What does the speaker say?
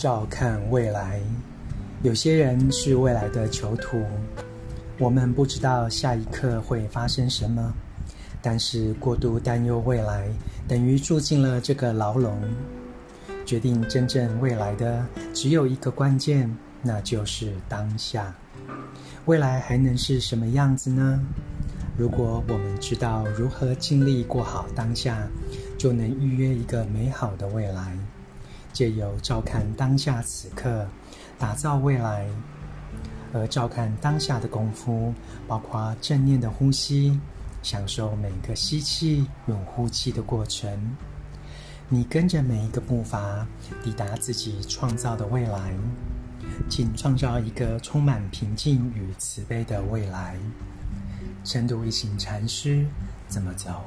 照看未来。有些人是未来的囚徒，我们不知道下一刻会发生什么，但是过度担忧未来，等于住进了这个牢笼。决定真正未来的只有一个关键，那就是当下。未来还能是什么样子呢？如果我们知道如何尽力过好当下，就能预约一个美好的未来。借由照看当下此刻，打造未来。而照看当下的功夫，包括正念的呼吸，享受每个吸气与呼气的过程。你跟着每一个步伐，抵达自己创造的未来。请创造一个充满平静与慈悲的未来。深度一行禅师怎么走？